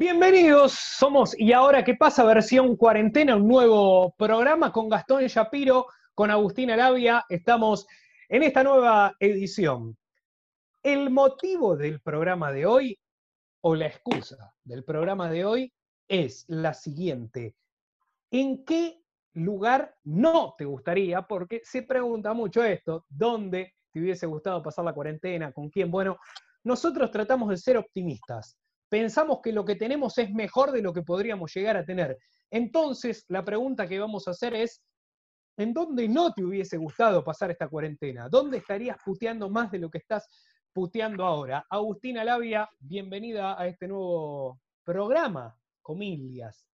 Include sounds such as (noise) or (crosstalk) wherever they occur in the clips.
Bienvenidos, somos Y ahora qué pasa, versión cuarentena, un nuevo programa con Gastón Shapiro, con Agustina Labia. Estamos en esta nueva edición. El motivo del programa de hoy, o la excusa del programa de hoy, es la siguiente. ¿En qué lugar no te gustaría? Porque se pregunta mucho esto, ¿dónde te hubiese gustado pasar la cuarentena? ¿Con quién? Bueno, nosotros tratamos de ser optimistas. Pensamos que lo que tenemos es mejor de lo que podríamos llegar a tener. Entonces, la pregunta que vamos a hacer es, ¿en dónde no te hubiese gustado pasar esta cuarentena? ¿Dónde estarías puteando más de lo que estás puteando ahora? Agustina Labia, bienvenida a este nuevo programa, Comilias.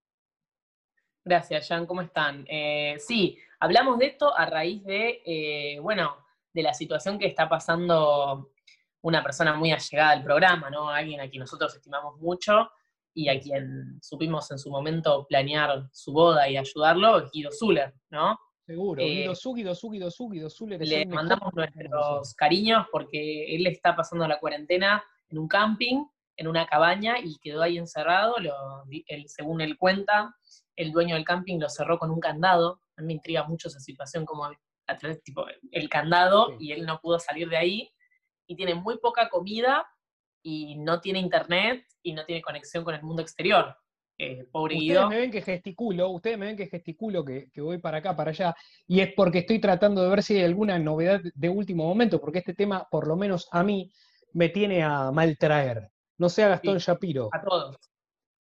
Gracias, Jan, ¿cómo están? Eh, sí, hablamos de esto a raíz de, eh, bueno, de la situación que está pasando una persona muy allegada al programa, ¿no? Alguien a quien nosotros estimamos mucho y a quien supimos en su momento planear su boda y ayudarlo, Guido Zuller, ¿no? Seguro, eh, Guido Zu, Guido Zu, Guido Zu, Guido Zuller. Le mandamos nuestros cariños porque él está pasando la cuarentena en un camping, en una cabaña y quedó ahí encerrado. según él cuenta, el dueño del camping lo cerró con un candado. A mí me intriga mucho esa situación, como tipo, el candado y él no pudo salir de ahí y tiene muy poca comida y no tiene internet y no tiene conexión con el mundo exterior. Eh, pobre ustedes me ven que gesticulo, ustedes me ven que gesticulo, que, voy para acá, para allá, y es porque estoy tratando de ver si hay alguna novedad de último momento, porque este tema, por lo menos a mí, me tiene a mal traer. No sea Gastón Shapiro. A todos.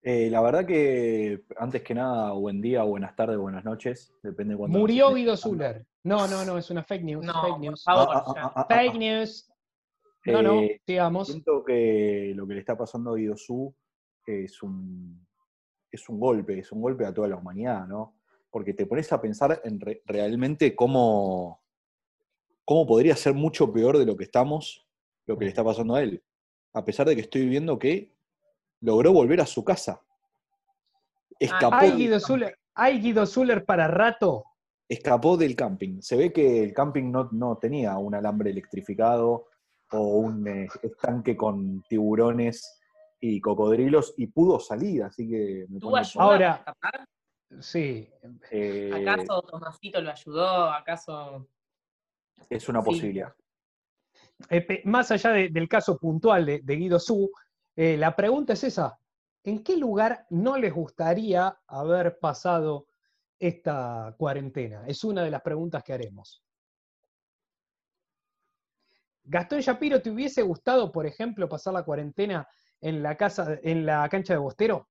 Eh, la verdad que, antes que nada, buen día, buenas tardes, buenas noches, depende cuándo. Murió Guido Zuller. No, no, no, es una fake news. No, fake news. Ah, ah, ah, fake news. No, no, eh, digamos. Siento que lo que le está pasando a Guido Su es un, es un golpe, es un golpe a toda la humanidad, ¿no? Porque te pones a pensar en realmente cómo, cómo podría ser mucho peor de lo que estamos, lo que le está pasando a él. A pesar de que estoy viendo que logró volver a su casa. Escapó. ¿Hay Guido, Zuller, ¿Hay Guido Zuller para rato? Escapó del camping. Se ve que el camping no, no tenía un alambre electrificado, o un eh, estanque con tiburones y cocodrilos y pudo salir, así que me ¿Tú Ahora, sí. Eh, ¿Acaso Tomasito lo ayudó? ¿Acaso...? Es una posibilidad. Eh, más allá del caso puntual de, Guido Su, la pregunta es esa. ¿En qué lugar no les gustaría haber pasado esta cuarentena? Es una de las preguntas que haremos. Gastón Shapiro, ¿te hubiese gustado, por ejemplo, pasar la cuarentena en la casa, en la cancha de Bostero?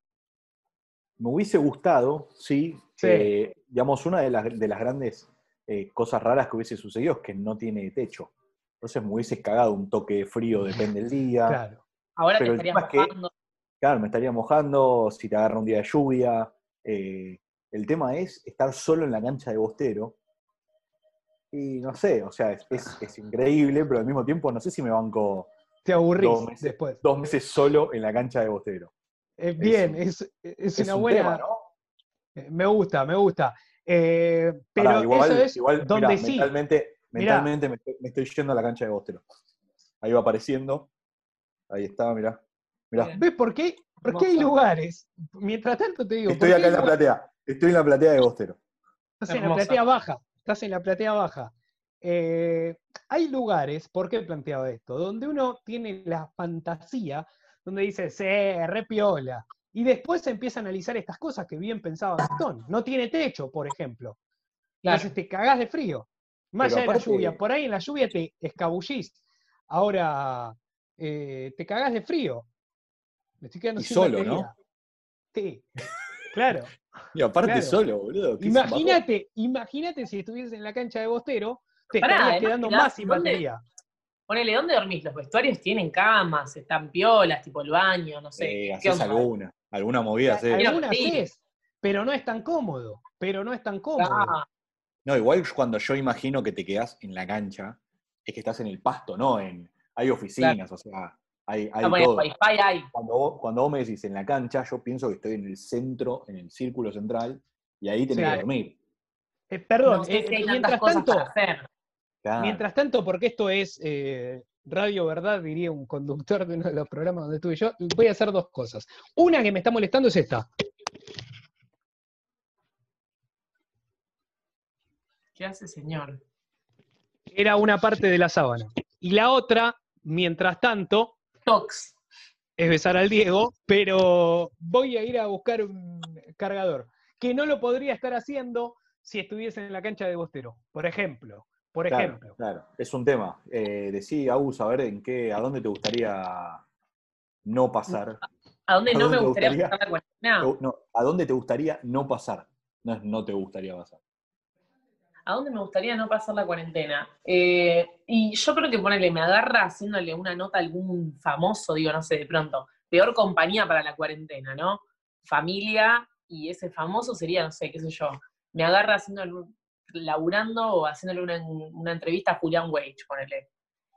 Me hubiese gustado, sí. Eh, digamos, una de las, grandes eh, cosas raras que hubiese sucedido es que no tiene techo. Entonces me hubiese cagado un toque de frío, depende del día. Claro. Ahora te estarías mojando. claro, me estaría mojando si te agarra un día de lluvia. Eh, el tema es estar solo en la cancha de Bostero y no sé, o sea, es, increíble, pero al mismo tiempo no sé si me banco. Te aburrís después. Dos meses solo en la cancha de Bostero. Es bien, es, una buena. Eh, me gusta, me gusta. Eh, pero igual, eso es igual, donde sí. Mentalmente, mentalmente me, estoy yendo a la cancha de Bostero. Ahí va apareciendo. Ahí está, mirá. mirá. ¿Ves por qué? Porque hay lugares. Mientras tanto te digo. Estoy acá en la platea. Estoy en la platea de Bostero. Estás en la platea baja estás en la platea baja. Eh, hay lugares, ¿por qué he planteado esto? Donde uno tiene la fantasía, donde dice, sí, repiola. Y después se empieza a analizar estas cosas que bien pensaba Gastón. No tiene techo, por ejemplo. Entonces te cagás de frío. Más allá de la lluvia. Por ahí en la lluvia te escabullís. Ahora eh, te cagás de frío. Me estoy quedando y solo, ¿no? Sí, claro. Y aparte solo, boludo. Imagínate, imagínate si estuvieses en la cancha de Bostero, te estarías quedando más sin batería. Ponele, ¿dónde dormís? Los vestuarios tienen camas, están piolas, tipo el baño, no sé. Eh, haces alguna, alguna movida haces. Alguna pero no es tan cómodo, pero no es tan cómodo. Ah, No, igual cuando yo imagino que te quedás en la cancha, es que estás en el pasto, ¿no? En, hay oficinas, o sea, hay, hay bueno, todo. Wi-Fi hay. Cuando vos, cuando vos me decís en la cancha, yo pienso que estoy en el centro, en el círculo central, y ahí tenés que dormir. Eh, perdón, no sé eh, si hay mientras cosas tanto, para hacer. Claro. mientras tanto, porque esto es eh, Radio Verdad, diría un conductor de uno de los programas donde estuve yo, voy a hacer dos cosas. Una que me está molestando es esta. ¿Qué hace, señor? Era una parte de la sábana. Y la otra, mientras tanto, Tox. es besar al Diego, pero voy a ir a buscar un cargador, que no lo podría estar haciendo si estuviese en la cancha de Bostero, por ejemplo. Por Claro, ejemplo. claro, es un tema. Eh, decí, Agus, a ver en qué, a dónde te gustaría no pasar. ¿A dónde ¿A no me te gustaría gustaría? pasar la no, ¿a dónde te gustaría no pasar? No es no te gustaría pasar. ¿A dónde me gustaría no pasar la cuarentena? Eh, y yo creo que ponerle, me agarra haciéndole una nota a algún famoso, digo, no sé, de pronto, peor compañía para la cuarentena, ¿no? Familia y ese famoso sería, no sé, qué sé yo, me agarra haciéndole, un- laburando o haciéndole una, una entrevista a Julián Wage, ponele.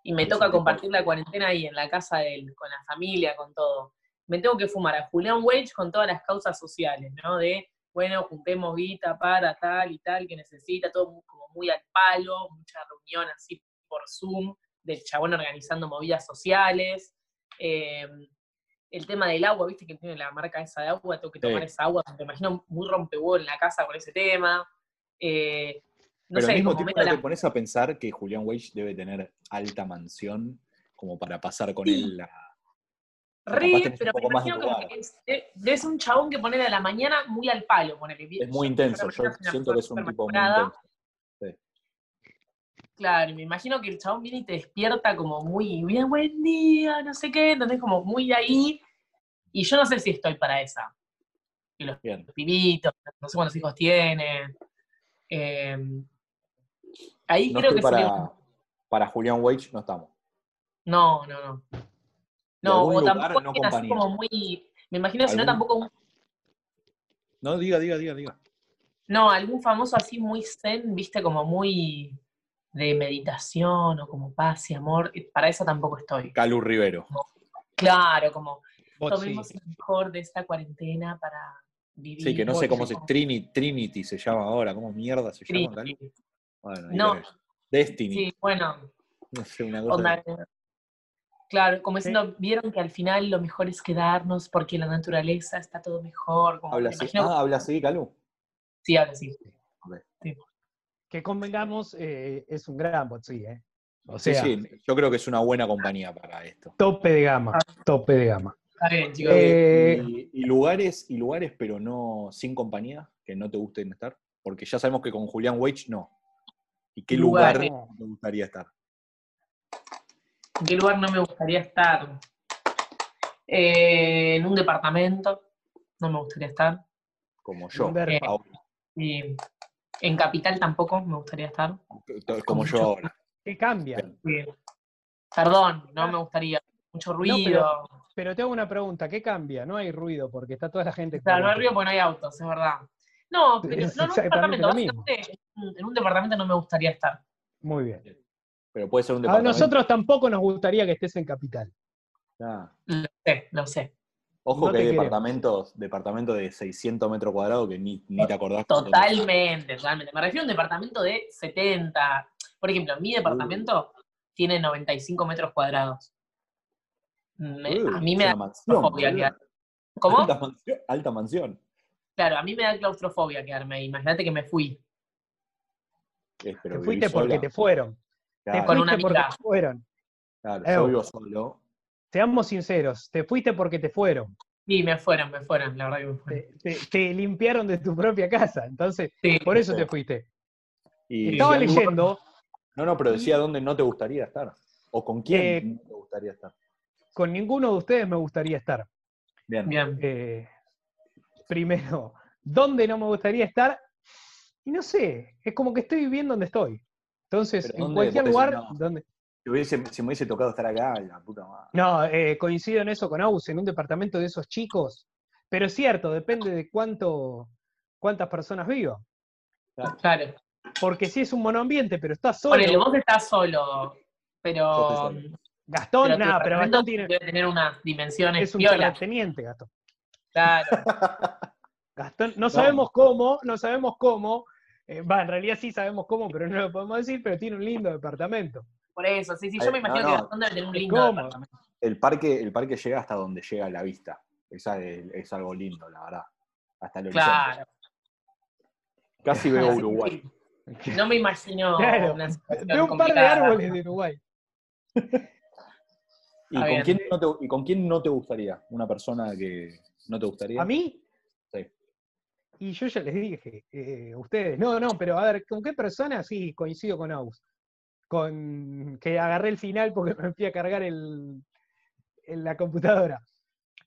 Y me toca compartir la cuarentena ahí en la casa de él, con la familia, con todo. Me tengo que fumar a Julián Wage con todas las causas sociales, ¿no? De bueno, juntemos guita para tal y tal que necesita, todo mu- como muy al palo, mucha reunión así por Zoom, del chabón organizando movidas sociales. Eh, el tema del agua, viste que tiene la marca esa de agua, tengo que Sí. tomar esa agua, me imagino muy rompehuevo en la casa con ese tema. Eh, no Pero al mismo tiempo te pones a pensar que Julián Wage debe tener alta mansión como para pasar con Sí. él la. Un pero me imagino como que es, ser un chabón que poner a la mañana muy al palo, ponele. Es muy intenso, yo siento que es un tipo muy intenso. Claro, y me imagino que el chabón viene y te despierta como muy, bien, buen día, no sé qué, entonces como muy ahí. Y yo no sé si estoy para esa. Y los Bien. pibitos, no sé cuántos hijos tiene. Eh, ahí No creo que sería para, un- para Julián Wage, no estamos. No, no, no. De No, algún o lugar, tampoco no compañía. como muy. Me imagino, si no, tampoco un No, diga, diga, diga, diga. No, algún famoso así muy zen, viste, como muy de meditación o como paz y amor. Para eso tampoco estoy. Calu Rivero. Claro, como tomemos sí. lo mejor de esta cuarentena para vivir. Sí, que no sé cómo se. Trinity, Trinity se llama ahora. ¿Cómo mierda se llama, Calu? Trinity. Bueno, ahí No. Destiny. Sí, bueno, No sé, una cosa. onda, Claro, como Sí. diciendo, vieron que al final lo mejor es quedarnos porque la naturaleza está todo mejor. Como, Habla así. imagino- Ah, habla así, Calu. Sí, habla así. Que convengamos, eh, es un gran bot, sí, ¿eh? O Sí, sea, sí, yo creo que es una buena compañía para esto. tope de gama, tope de gama. Está bien, chicos. Eh, y, y lugares, y lugares, pero no sin compañía, que no te gusten estar. Porque ya sabemos que con Julián Wage no. ¿Y qué lugar te gustaría estar? ¿En qué lugar no me gustaría estar? Eh, en un departamento, no me gustaría estar. Como yo. Eh, ahora. Y en capital tampoco me gustaría estar. como yo ahora. ¿Qué cambia? Sí. Perdón, no me gustaría. Mucho ruido. Pero te hago una pregunta, ¿qué cambia? No hay ruido porque está toda la gente. Claro, no hay ruido porque no hay autos, es verdad. No, pero (laughs) no, en un departamento, básicamente, en un departamento no me gustaría estar. Muy bien. Pero puede ser un A departamento. nosotros tampoco nos gustaría que estés en capital. Ah. Lo sé, lo sé. Ojo No que hay departamentos, departamentos de 600 metros cuadrados que ni, ni te acordás. Totalmente, totalmente. Me refiero a un departamento de 70. Por ejemplo, mi departamento tiene 95 metros cuadrados. Me- Uh, a mí me da mansión, claustrofobia boludo. quedar. ¿Cómo? Alta mansión. Alta mansión. Claro, a mí me da claustrofobia quedarme ahí. Imagínate que me fui. Es, pero Te vivís fuiste porque te fueron. Claro, Te Con fuiste una porque te fueron. claro, Ew. yo vivo solo. Seamos sinceros, te fuiste porque te fueron. Sí, me fueron, me fueron, la verdad que me fueron. Te, te- te limpiaron de tu propia casa. Entonces, Sí. por eso sí. te fuiste. Y Estaba leyendo, No, no, pero decía dónde no te gustaría estar. O con quién Eh, no te gustaría estar. con ninguno de ustedes me gustaría estar. Bien. Bien. Eh, primero, ¿dónde no me gustaría estar? Y no sé, es como que estoy viviendo donde estoy. Entonces, en cualquier lugar no. donde... Si, hubiese- si me hubiese tocado estar acá, la puta madre. No, eh, coincido en eso con Aus, en un departamento de esos chicos. Pero es cierto, depende de cuánto, cuántas personas vivan. Claro. Porque si es un monoambiente, pero está solo. Ponele, vos estás solo, pero. Gastón, pero nada, pero Gastón tiene. Debe tener unas dimensiones Es un terrateniente, Gastón. Claro. (laughs) Gastón, no sabemos cómo, no sabemos cómo. Eh, Va, en realidad sí sabemos cómo, pero no lo podemos decir, pero tiene un lindo departamento. Por eso, sí, sí. Yo me imagino no, que no. Gastón debe tener un lindo departamento. El parque, el parque llega hasta donde llega la vista. Esa es, es algo lindo, la verdad. Hasta el horizonte. Claro. Casi veo (laughs) Uruguay. No me imagino Claro, una situación Veo un par de árboles de Uruguay. (laughs) ¿Y con, quién no te, ¿Y con quién no te gustaría? ¿Una persona que no te gustaría? ¿A mí? Y yo ya les dije, eh, ustedes, no, no, pero a ver, ¿con qué persona? Sí, coincido con Aus. Con que agarré el final porque (laughs) me fui a cargar el, en la computadora.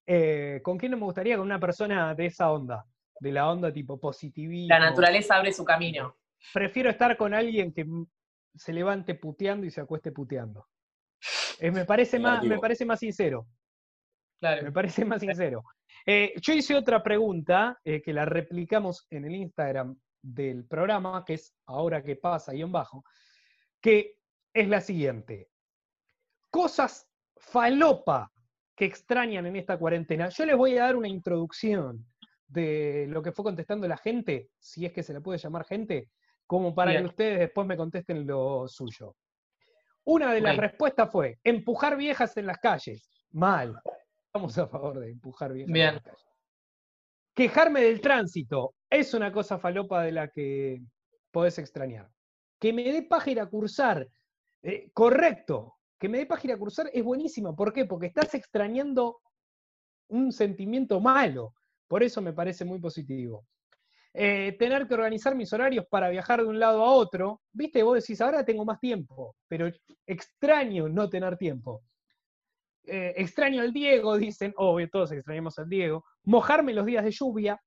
Eh, ¿Con quién no me gustaría? Con una persona de esa onda, de la onda tipo positivismo. La naturaleza abre su camino. Prefiero estar con alguien que se levante puteando y se acueste puteando. Eh, me, parece (laughs) más, me parece más sincero. Me Claro. parece más sincero. Eh, yo hice otra pregunta eh, que la replicamos en el Instagram del programa, que es ahora que pasa, guion bajo, que es la siguiente. Cosas falopa que extrañan en esta cuarentena. Yo les voy a dar una introducción de lo que fue contestando la gente, si es que se la puede llamar gente, como para Bien. que ustedes después me contesten lo suyo. Una de las respuestas fue empujar viejas en las calles. Mal. Estamos a favor de empujar viejas Bien. Quejarme del tránsito es una cosa falopa de la que podés extrañar. Que me dé paja ir a cursar. eh, correcto. Que me dé paja ir a cursar es buenísimo. ¿Por qué? Porque estás extrañando un sentimiento malo. Por eso me parece muy positivo. Eh, tener que organizar mis horarios para viajar de un lado a otro, viste, vos decís, ahora tengo más tiempo, pero extraño no tener tiempo. Eh, extraño al Diego, dicen, obvio, todos extrañamos al Diego. Mojarme los días de lluvia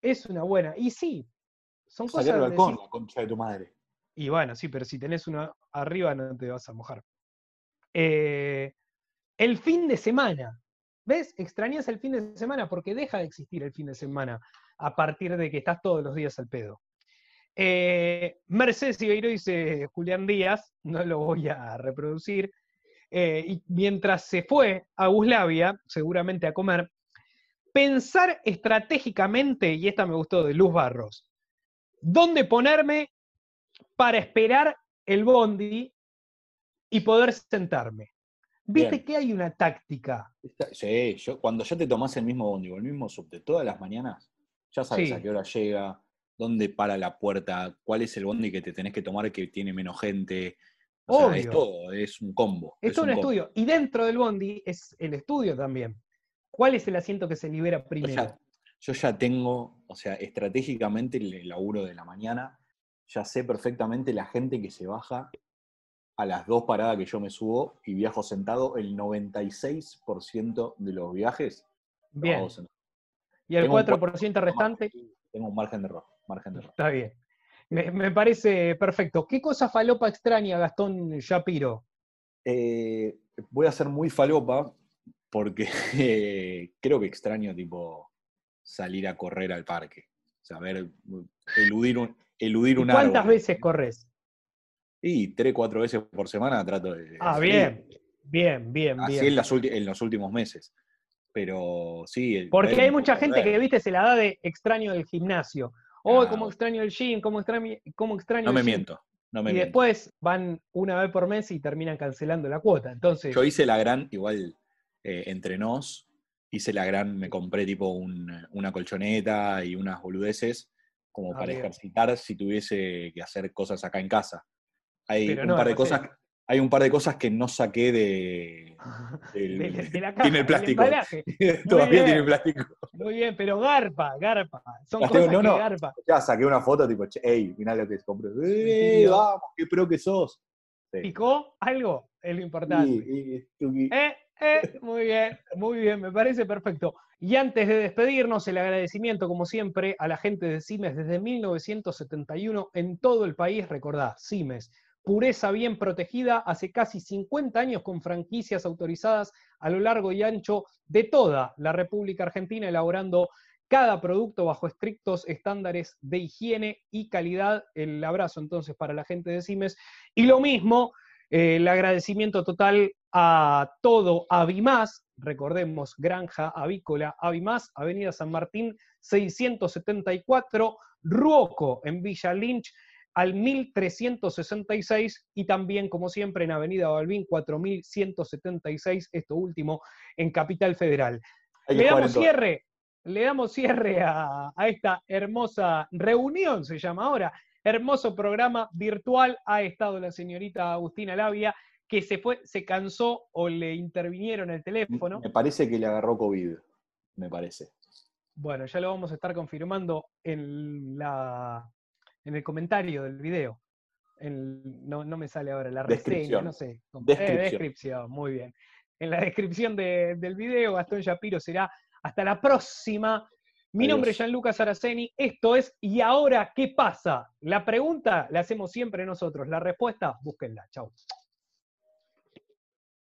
es una buena. Y sí, son cosas Salir al donde balcón, decís- la concha de tu madre. y bueno, sí, pero si tenés uno arriba no te vas a mojar. Eh, el fin de semana. ¿Ves? Extrañas el fin de semana porque deja de existir el fin de semana a partir de que estás todos los días al pedo. Eh, Mercedes Ibeiro dice Julián Díaz, no lo voy a reproducir. Eh, y mientras se fue a Guslavia, seguramente a comer, pensar estratégicamente, y esta me gustó de Luz Barros, dónde ponerme para esperar el bondi y poder sentarme. Viste Bien. que hay una táctica. Sí, yo, cuando ya te tomás el mismo bondi o el mismo subte todas las mañanas, ya sabes Sí. a qué hora llega, dónde para la puerta, cuál es el bondi que te tenés que tomar que tiene menos gente. O sea, es todo, es un combo. Es todo un combo. estudio. Y dentro del bondi es el estudio también. ¿Cuál es el asiento que se libera Yo primero? ya, yo ya tengo, o sea, estratégicamente el laburo de la mañana, ya sé perfectamente la gente que se baja a las dos paradas que yo me subo y viajo sentado, el 96% de los viajes Bien. Y el Tengo un 4% restante, Tengo un margen de error, margen de error. está bien. Me, me parece perfecto. ¿Qué cosa falopa extraña Gastón Shapiro? Eh, voy a ser muy falopa porque (laughs) eh, creo que extraño tipo salir a correr al parque. O sea, ver, eludir un, eludir ¿Y un ¿Cuántas árbol. veces corres? Y tres, cuatro veces por semana trato de... Ah, salir. bien. Bien, bien, Así bien. en, las en los últimos meses. Pero sí. el Porque hay mucha gente que, viste, se la da de extraño del gimnasio. Oh, Ah, cómo extraño el gym, cómo extraño, cómo extraño No el me gym. miento. No me Y miento. después van una vez por mes y terminan cancelando la cuota. Entonces, Yo hice la gran, igual, eh, entre nos, hice la gran, me compré tipo un- una colchoneta y unas boludeces como Ah, para bien. ejercitar si tuviese que hacer cosas acá en casa. Hay Pero un no par de cosas. Hay un par de cosas que no saqué de, (laughs) del- de, la- de la caja, tiene el plástico. (laughs) Todavía tiene bien. plástico. Muy bien, pero garpa, garpa. Son Las tengo- cosas no, que no. garpa. Ya saqué una foto tipo, che, ey, mirá lo que compré. ¡Eh, vamos, qué pro que sos! Sí. ¿Picó algo? Es lo importante. Y- y- y- Eh, eh, muy bien, muy bien, me parece perfecto. Y antes de despedirnos, el agradecimiento, como siempre, a la gente de CIMES desde 1971 en todo el país. Recordá, CIMES, pureza bien protegida, hace casi 50 años con franquicias autorizadas a lo largo y ancho de toda la República Argentina, elaborando cada producto bajo estrictos estándares de higiene y calidad. El abrazo entonces para la gente de Simes. Y lo mismo, eh, el agradecimiento total a todo Avimás, recordemos, Granja Avícola Avimás, Avenida San Martín 674, Ruoco en Villa Lynch al 1366 y también, como siempre, en Avenida Balbín 4176, esto último, en Capital Federal. Le damos cierre, le damos cierre a, esta hermosa reunión, se llama ahora, hermoso programa virtual. Ha estado la señorita Agustina Labia, que se fue, se cansó o le intervinieron el teléfono. Me parece que le agarró COVID, me parece. Bueno, ya lo vamos a estar confirmando en la en el comentario del video. no, me sale ahora la reseña, no sé. Descripción. Eh, descripción, muy bien. En la descripción del video, Gastón Shapiro será hasta la próxima. Mi nombre es Gianluca Araceni, esto es ¿Y ahora qué pasa? La pregunta la hacemos siempre nosotros, la respuesta, búsquenla. Chau.